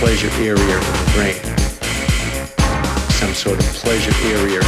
pleasure area of the brain, some sort of pleasure area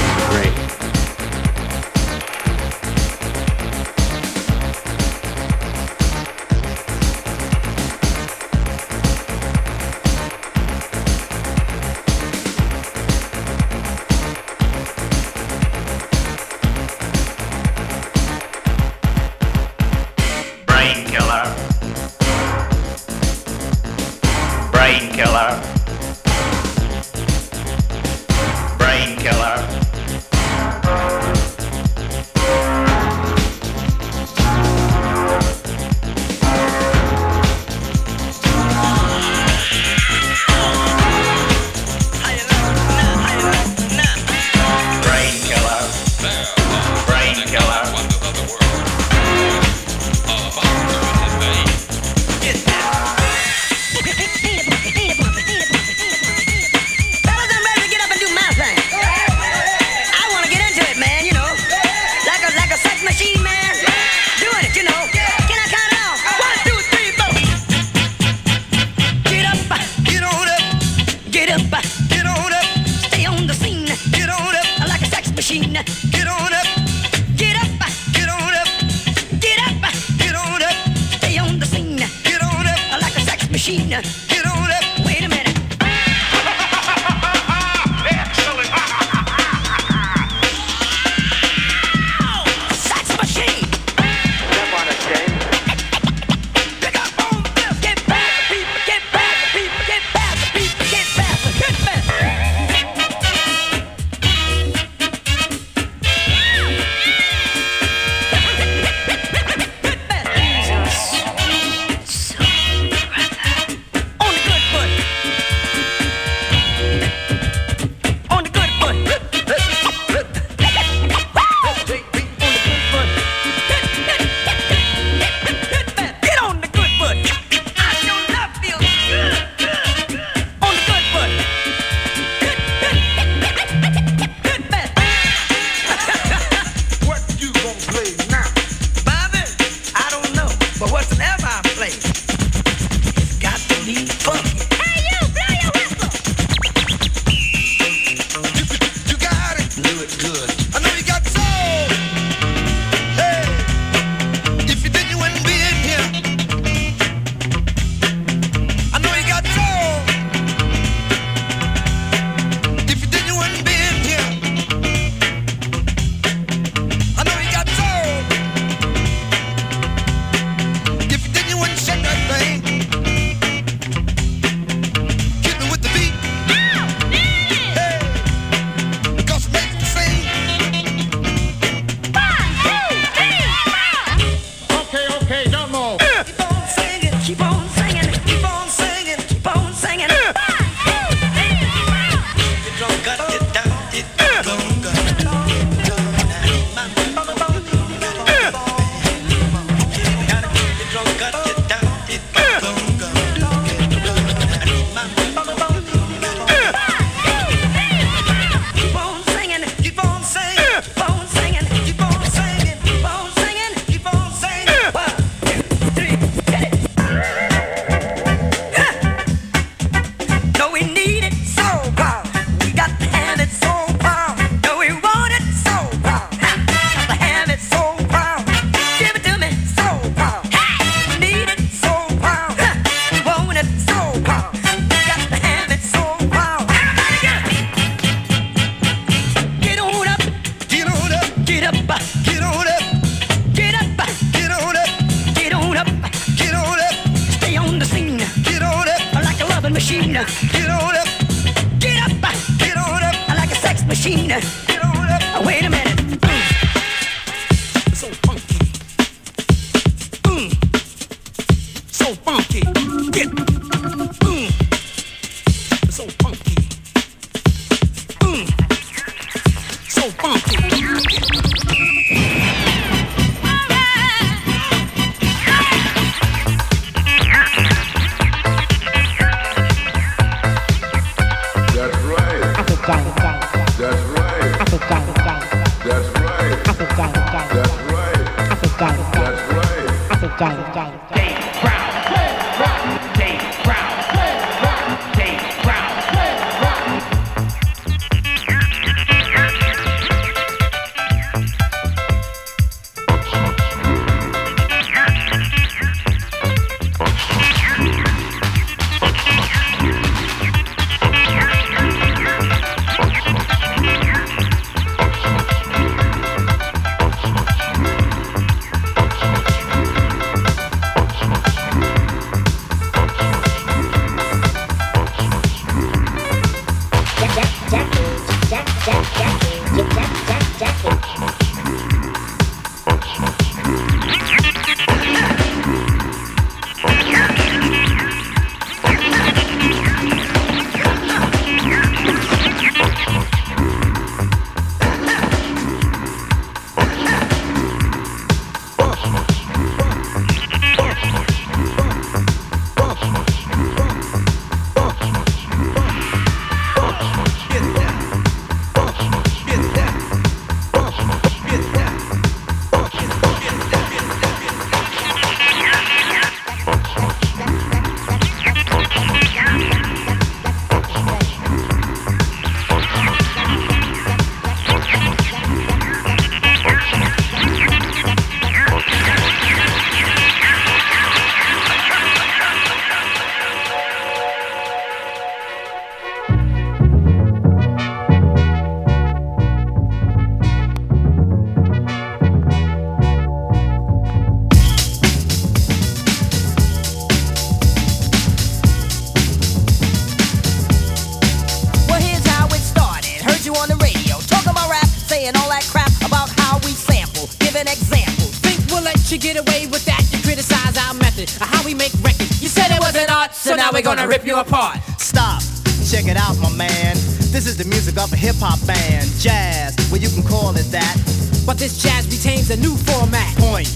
get away with that? You criticize our method of how we make records. You said it wasn't art, so now we're gonna rip you apart. Stop, check it out, my man. This is the music of a hip hop band, jazz. Well, you can call it that. But this jazz retains a new format. Point.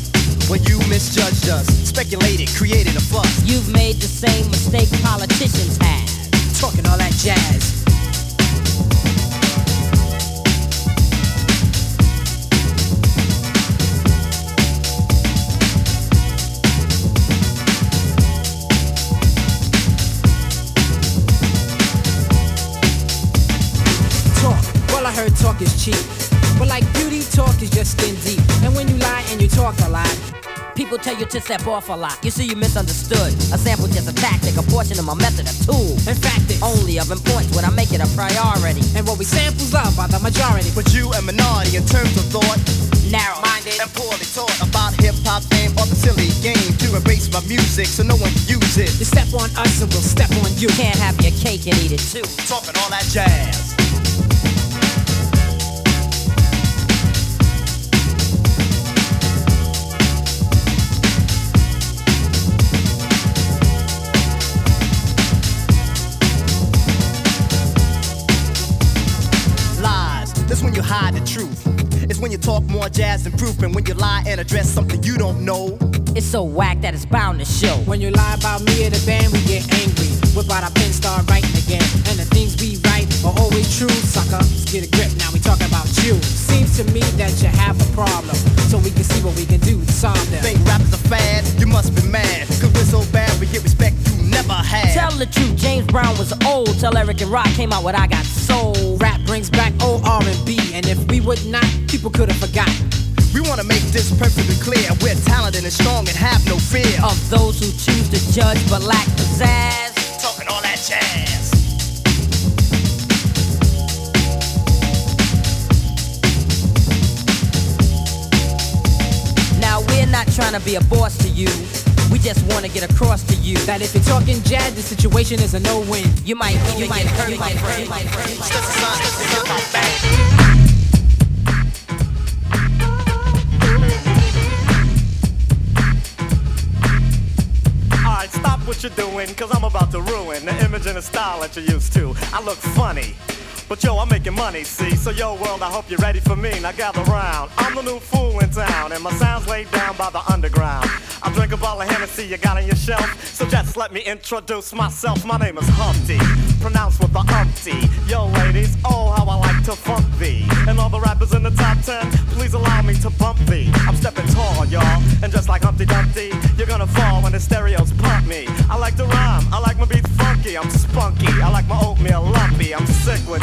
Well, you misjudged us, speculated, created a fuss. You've made the same mistake politicians have. Talking all that jazz. Heard talk is cheap. But like beauty, talk is just skin deep. And when you lie and you talk a lot, People tell you to step off a lot. You see, you misunderstood. A sample just a tactic, a portion of my method, a tool. in fact it's Only of importance when I make it a priority. and what we samples loved by the majority. But you a minority in terms of thought, Narrow-minded. and poorly taught about hip hop and or the silly game to erase my music so no one can use it. You step on us and we'll step on you. Can't have your cake and eat it too. Talking all that jazz. When you hide the truth. It's when you talk more jazz than proof, and when you lie and address something you don't know. It's so whack that it's bound to show. When you lie about me or the band, we get angry. Whip out our pen, start writing again. And the things we write are always true, sucker. Let's get a grip, now we talking about you. Seems to me that you have a problem. So we can see what we can do to solve them. Think rap is a fad? You must be mad. Cause we're so bad, we get respect you never had. Tell the truth, James Brown was old. Tell Eric and Rak came out what I Got Soul. Rap brings back old R&B. And if we would not, people could have forgotten. We wanna make this perfectly clear. We're talented and strong and have no fear. Of those who choose to judge but lack pizzazz. Talking all that jazz. Now we're not trying to be a boss to you. We just want to get across to you That if you're talking jazz, the situation is a no-win. you might you might hurt my friend. That's the sign, that's the hip hop band. Alright, stop what you're doing, cause I'm about to ruin the image and the style that you're used to. I look funny. But yo, I'm making money, see? So yo, world, I hope you're ready for me. Now gather round. I'm the new fool in town, and my sound's laid down by the underground. I drink a bottle of Hennessy you got on your shelf. So just let me introduce myself. My name is Humpty, pronounced with the umpty. Yo, ladies, oh, how I like to funk thee. And all the rappers in the top ten, please allow me to bump thee. I'm stepping tall, y'all. And just like Humpty Dumpty, you're gonna fall when the stereos pump me. I like to rhyme, I like my beats funky, I'm spunky. I like my oatmeal lumpy, I'm sick with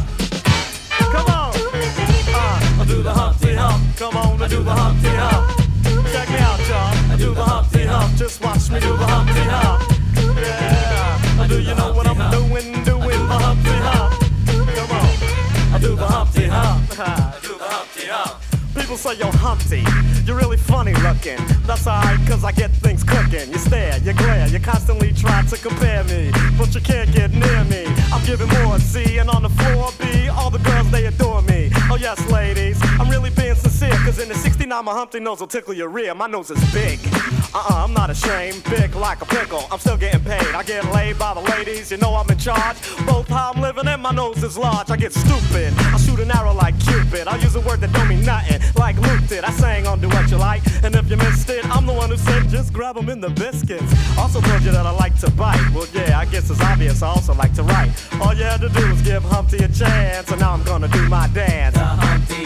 Come on, I do the Humpty Hump. Check me out, y'all. I do the Humpty Hump. Just watch me do the Humpty Hump. Yeah. Do you know what I'm doing? Doing the Humpty Hump. Come on. I do the Humpty Hump. I do the Humpty Hump. People say you're Humpty, you're really funny looking. That's alright, cause I get things cooking. You stare, you glare, you constantly try to compare me, but you can't get near me. I'm giving more C, and on the floor B, all the girls they adore me. Oh yes, ladies, cause in the 69 my Humpty nose will tickle your rear. My nose is big. Uh-uh, I'm not ashamed, big like a pickle. I'm still getting paid. I get laid by the ladies, you know I'm in charge. Both how I'm living and my nose is large. I get stupid. I shoot an arrow like Cupid. I use a word that don't mean nothing, like Luke did. I sang on Doowutchyalike, and if you missed it, I'm the one who said just grab 'em in the biscuits. Also told you that I like to bite. Well, yeah, I guess it's obvious. I also like to write. All you had to do was give Humpty a chance, and now I'm gonna do my dance. The Humpty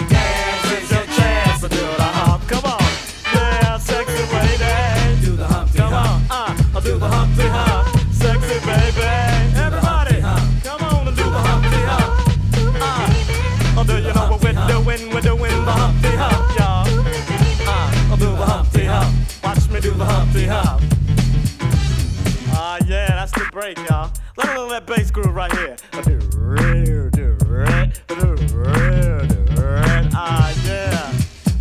bass groove right here. Ah, yeah.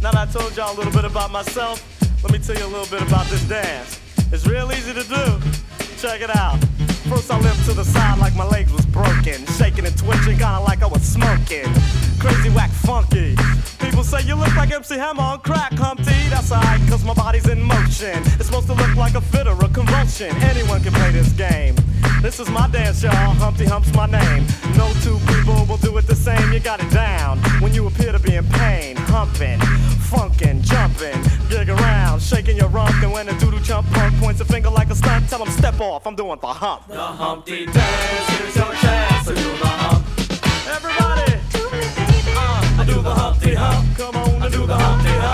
Now I told y'all a little bit about myself, let me tell you a little bit about this dance. It's real easy to do. Check it out. First I limped to the side like my legs was broken, shaking and twitching, kinda like I was smoking. Crazy whack funky. People say you look like MC Hammer on crack, Humpty. That's alright, cause my body's in motion. It's supposed to look like a fit or a convulsion. Anyone can play this game. This is my dance, y'all. Humpty Hump's my name. No two people will do it the same. You got it down when you appear to be in pain. Humping, funkin', jumping, gig around, shaking your rump. And when a doodle chump punk points a finger like a stunt, tell him step off. I'm doing the hump. The Humpty dance, here's your chance to do the hump. Everybody, uh, I do the Humpty Hump. Come on, I do the Humpty Hump.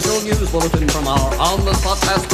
Special news bulletin from our on-the-spot passport.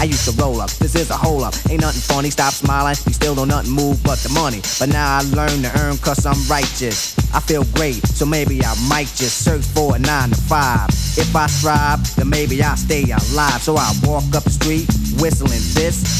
I used to roll up. This is a hole up. Ain't nothing funny. Stop smiling. You still don't nothing move but the money. But now I learn to earn cause I'm righteous. I feel great, so maybe I might just search for a nine to five. If I strive, then maybe I'll stay alive. So I walk up the street, whistling this,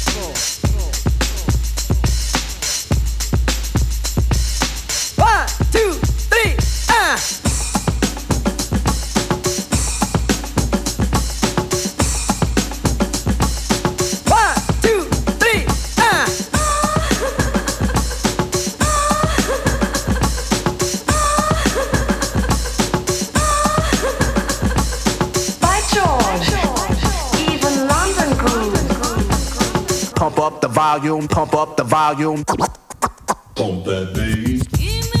volume, pump up the volume. Pump that bass.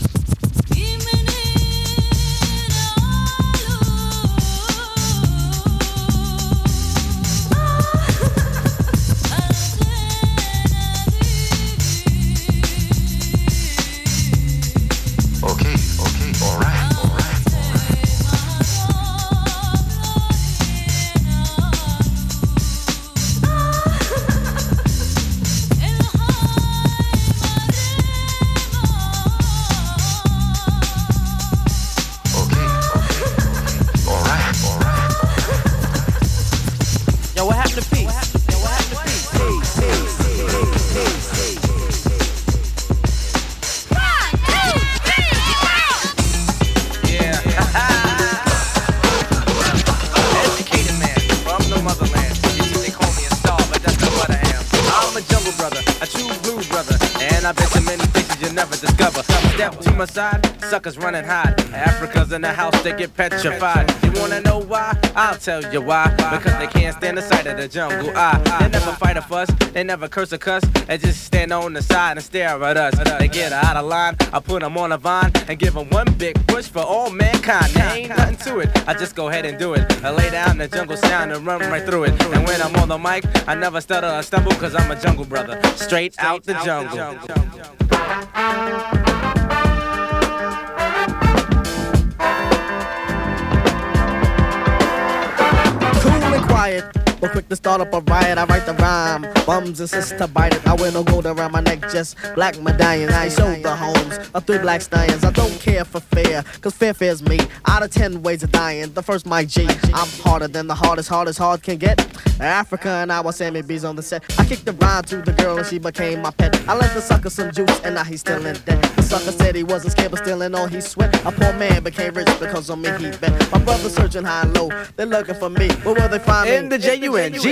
They get petrified. You wanna know why? I'll tell you why. Because they can't stand the sight of the jungle. I, they never fight a fuss, they never curse a cuss. They just stand on the side and stare at us. They get out of line, I put them on a vine and give them one big push for all mankind. There ain't nothing to it, I just go ahead and do it. I lay down the jungle sound and run right through it. And when I'm on the mic, I never stutter or stumble because I'm a jungle brother. Straight out the jungle. Quiet, but quick to start up a riot. I write the rhyme, bums insist to bite it. I wear no gold around my neck, just black medallions. I show the homes of three black stallions. I don't care for fear, cause fear fears me. Out of ten ways of dying, the first Mike G. I'm harder than the hardest, hardest hard can get. Afrika and I was Sammy B's on the set. I kicked the rhyme to the girl and she became my pet. I left the sucker some juice and now he's still in debt. The sucker said he wasn't scared but still in all he sweat. A poor man became rich because on me he bet. My brother searching high and low, they're looking for me. Where will they find me? In the J-U-N-G-L-E. It's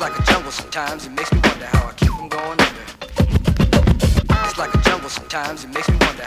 like a jungle sometimes, it makes me wonder how I keep from going under. It's like a jungle sometimes, it makes me wonder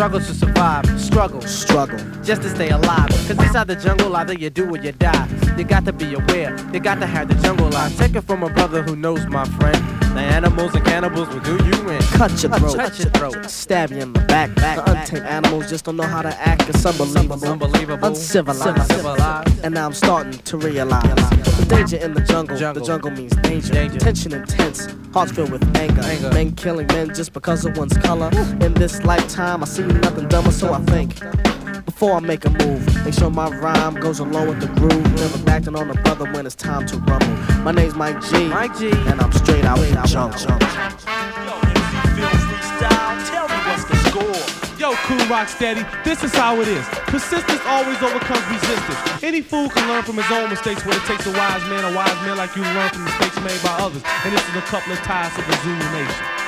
Struggle to survive. Struggle. Struggle. Just to stay alive. Cause inside the jungle, either you do or you die. You got to be aware. You got to have the jungle life. Take it from a brother who knows my friend. The animals and cannibals will do you in. Cut your throat. Cut your throat. Stab you in the back. the untamed animals just don't know how to act. It's unbelievable. Unbelievable. Uncivilized. Uncivilized. And now I'm starting to realize the danger in the jungle. The jungle means danger. Tension intense. Hearts filled with anger. Men killing men just because of one's color. In this lifetime, I see nothing dumber, so I think. Before I make a move, make sure my rhyme goes along with the groove. Never acting on a brother when it's time to rumble. My name's Mike G. Mike G. And I'm straight out in jump. jump. Yo, MC Phil freestyle. Tell me what's the jungle. Yo, Kool Rock Steady, this is how it is. Persistence always overcomes resistance. Any fool can learn from his own mistakes, but it takes a wise man, a wise man like you to learn from mistakes made by others. And this is a couple of ties of the Zulu Nation.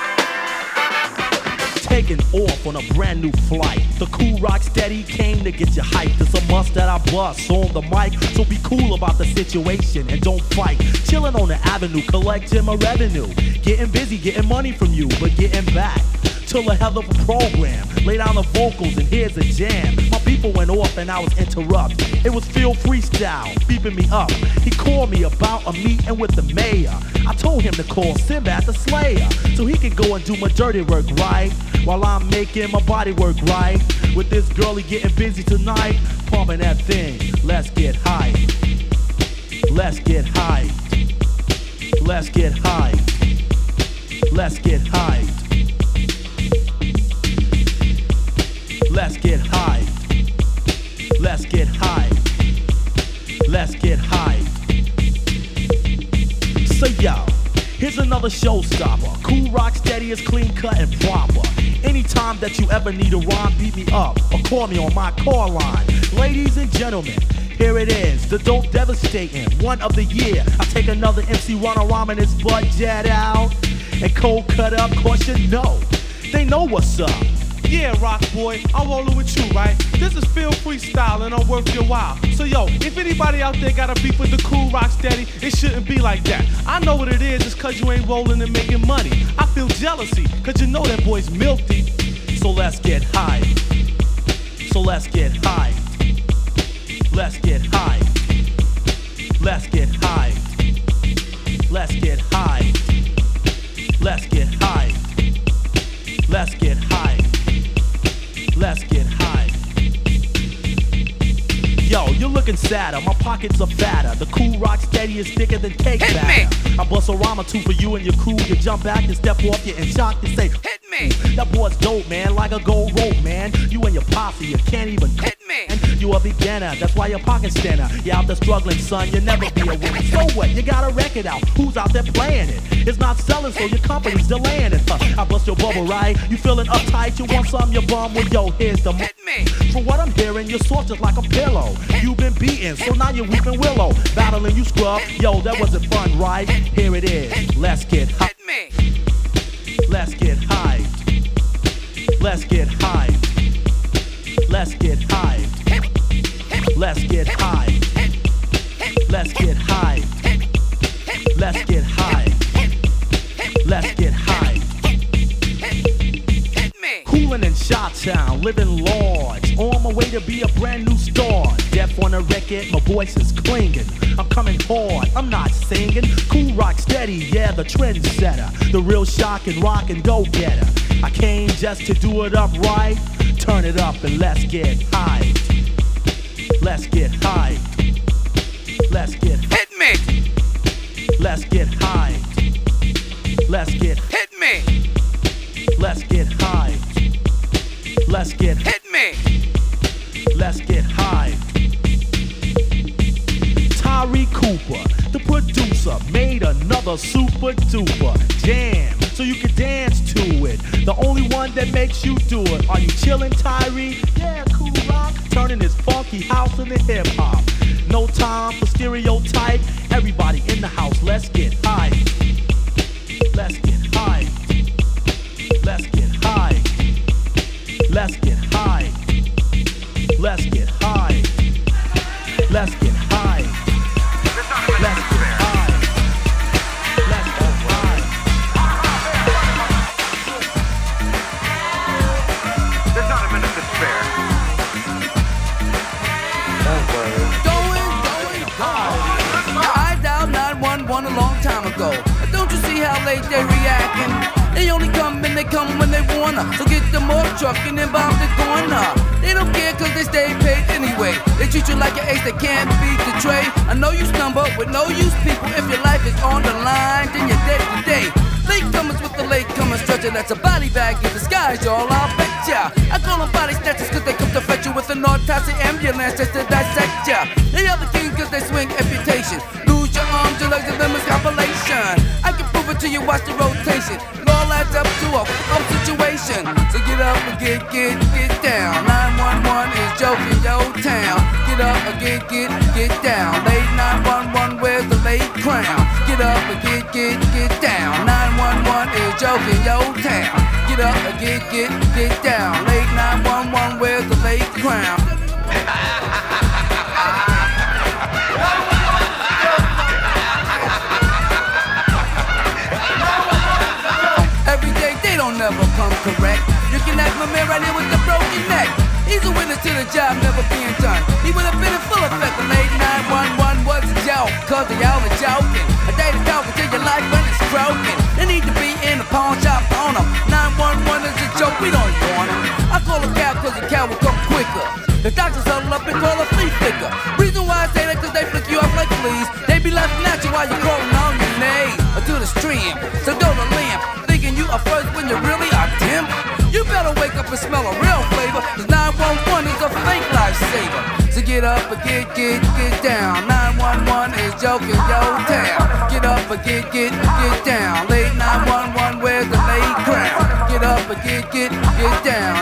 Taking off on a brand new flight. The Kool Rock Steady came to get you hyped. It's a must that I bust on the mic. So be cool about the situation and don't fight. Chilling on the avenue, collecting my revenue. Getting busy, getting money from you, but getting back till a hell of a program. Lay down the vocals and here's a jam. My people went off and I was interrupted. It was Phil Freestyle, beeping me up. He called me about a meeting with the mayor. I told him to call Sinbad the Slayer so he could go and do my dirty work right while I'm making my body work right. With this girlie getting busy tonight, pumping that thing. Let's get high. Let's get high. Let's get high. Let's get high. Let's get high. Let's get high. Let's get high. So yo, here's another showstopper. Kool Rock Steady is clean cut and proper. Anytime that you ever need a rhyme, beat me up or call me on my call line. Ladies and gentlemen, here it is, the dope devastating one of the year. I take another MC rhyme and his butt jet out and cold cut up, cause you know they know what's up. Yeah, rock boy, I'm rolling with you, right? This is Phil Freestyle and I'm worth your while. So yo, if anybody out there got a beef with the Kool Rock Steady, it shouldn't be like that. I know what it is, it's cause you ain't rolling and making money. I feel jealousy, cause you know that boy's milky. So let's get high. So let's get high. Let's get high. Let's get high. Let's get high. Let's get high. Let's get high. Let's get high. Yo, you're looking sadder. My pockets are fatter. The Kool Rock Steady is thicker than cake batter. I bust a rhyme or two for you and your crew. You jump back and step off, you in shock and say, Hit me. That boy's dope, man, like a gold rope, man. You and your posse, you can't even hit me. You a beginner, that's why your pocket's thinner. You're out there struggling, son, you never be a winner. So what? You got a record out. Who's out there playing it? It's not selling, so your company's delaying it. Huh. I bust your bubble, right? You feeling uptight? You want some? You bum? Well, yo, here's the hit me. From what I'm hearing, you're soft just like a pillow. You've been beaten, so now you're weeping willow. Battling you scrub, yo, that wasn't fun, right? Here it is. Let's get high. Let's get high. Let's get high. Let's get high. Let's get high. Let's get high. Let's get high. Let's get high. Coolin' in Shot-Town, living large. On my way to be a brand new star. Deaf on a record, my voice is clinging. I'm coming hard, I'm not singing. Kool Rock Steady, yeah, the trendsetter. The real shock and rock and go getter. I came just to do it up right. Turn it up and let's get high. Let's get high. Let's get hit me. Let's get high. Let's get hit me. Let's get high. Let's get hit me. Let's get high. Tyree Cooper, the producer, made another super duper jam so you can dance to it. The only one that makes you do it. Are you chillin', Tyree? Yeah, Kool Rock. Turning this funky house into hip hop. No time for stereotype. Everybody in the house, let's get high. Let's get high. Let's get high. Let's get high. Let's get high. Let's get high. How they reacting? They only come and they come when they wanna. So get the more truck and then bomb the corner. They don't care cause they stay paid anyway. They treat you like an ace that can't beat the trade. I know you stumble with no use people. If your life is on the line, then you're dead today. Late comers with the late comers stretcher. That's a body bag in disguise, y'all. I'll bet ya. I call them body snatchers cause they come to fetch you with an autopsy ambulance just to dissect ya. They are the king cause they swing amputation. Lose your arms, your legs, and is compilation. I can prove it to you, watch the rotation. It all adds up to a f***up situation. So get up and get, get, get down. 911 is joking, yo town. Get up and get, get, get down. Late 911, where's the late crown? Get up and get, get, get down. 911 is joking, yo town. Get up and get, get, get down. Late 911, where's the late crown? correct. You can ask my man right here with the broken neck. He's a witness to the job never being done. He would have been in full effect the late 911 was a joke. Cause they all are joking. A day to talk until your life when it's broken. They need to be in a pawn shop on them. 911 is a joke, we don't want them. I call a cab cause the cab will come quicker. The doctors huddle up and call a flea flicker. Reason why I say that cause they flick you off like fleas. They be laughing at you while you're crawling on your knees. Or to the stream, Better wake up and smell a real flavor. Cause 911 is a fake lifesaver. So get up and get, get, get down. 911 is joking your town. Get up and get, get, get down. Late 911, where's the late crown? Get up and get, get, get down.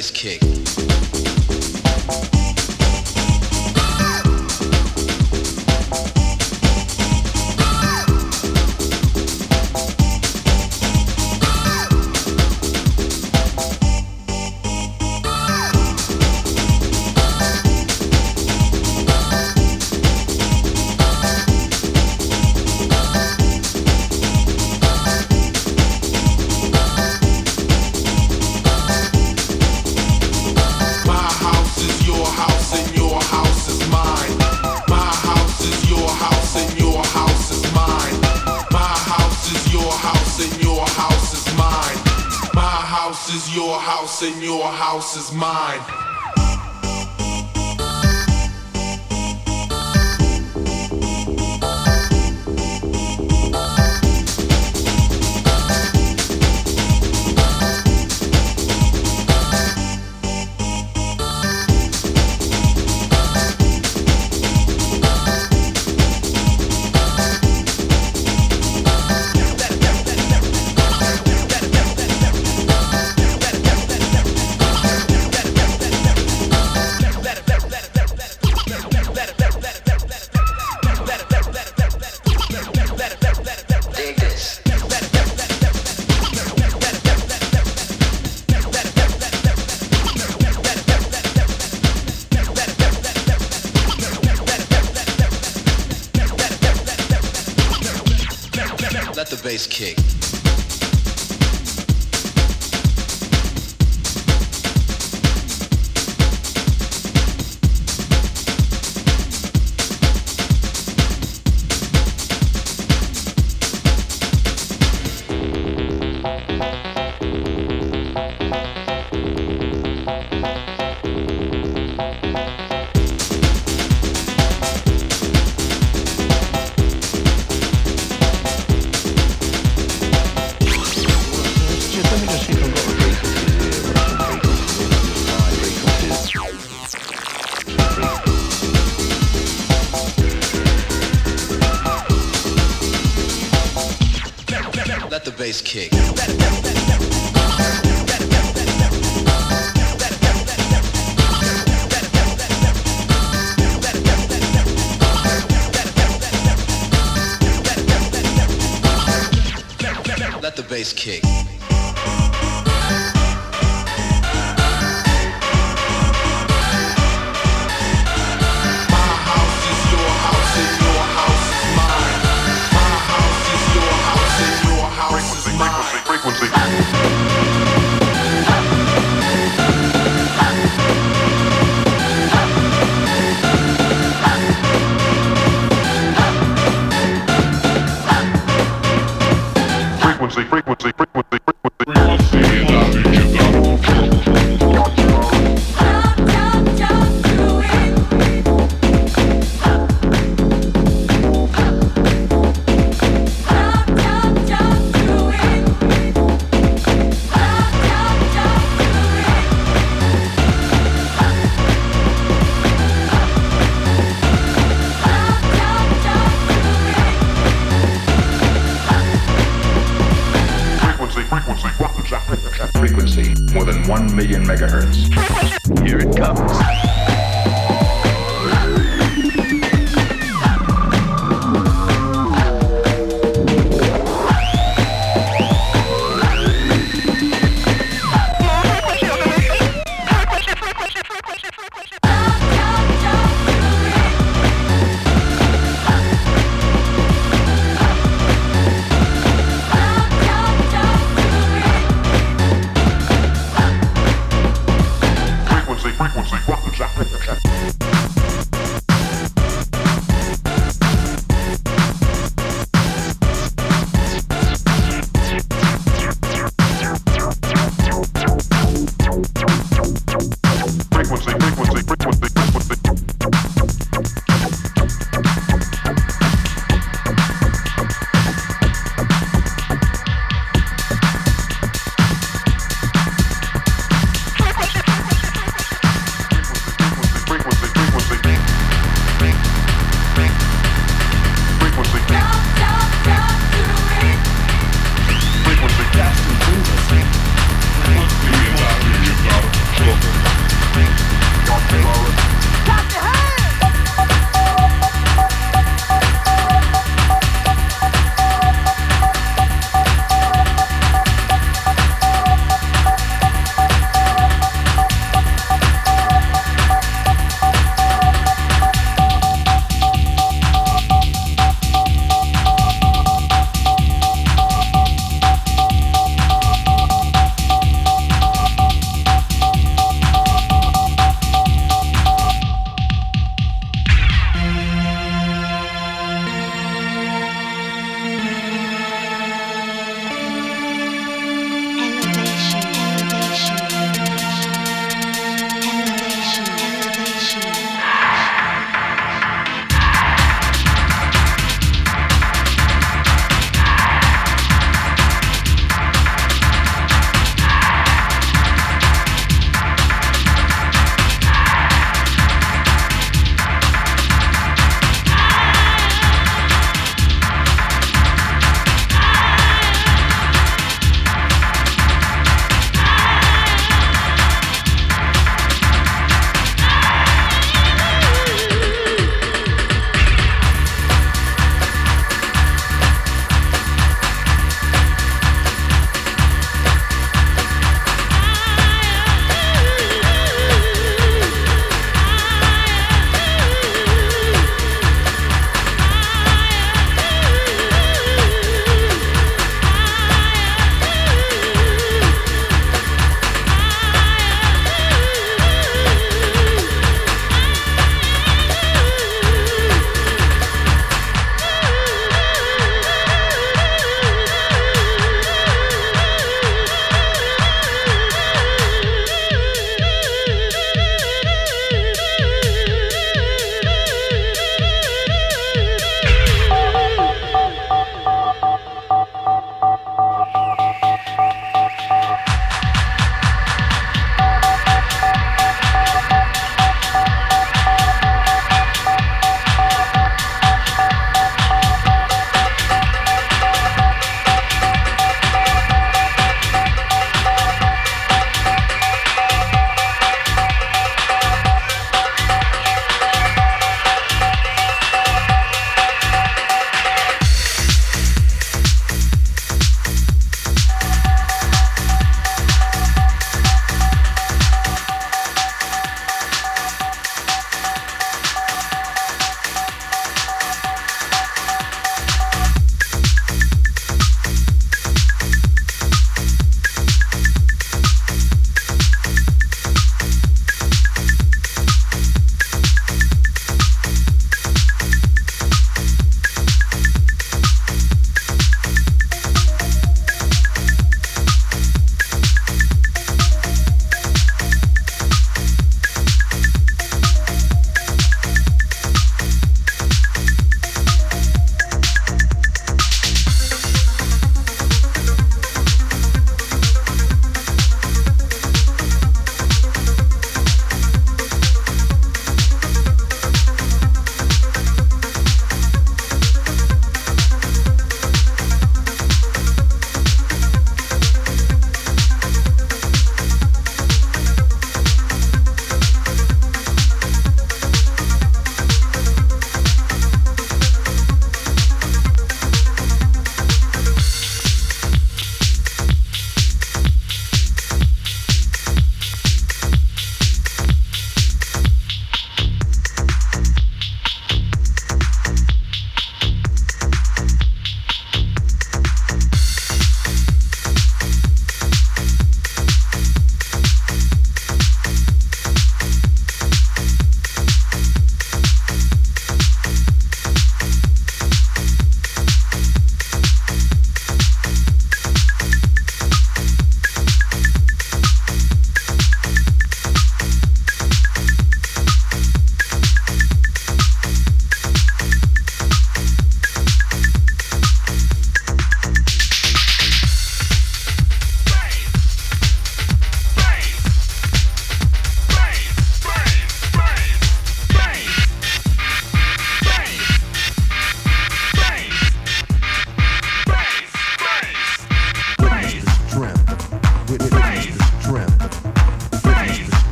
Bass kick. House and your house is mine.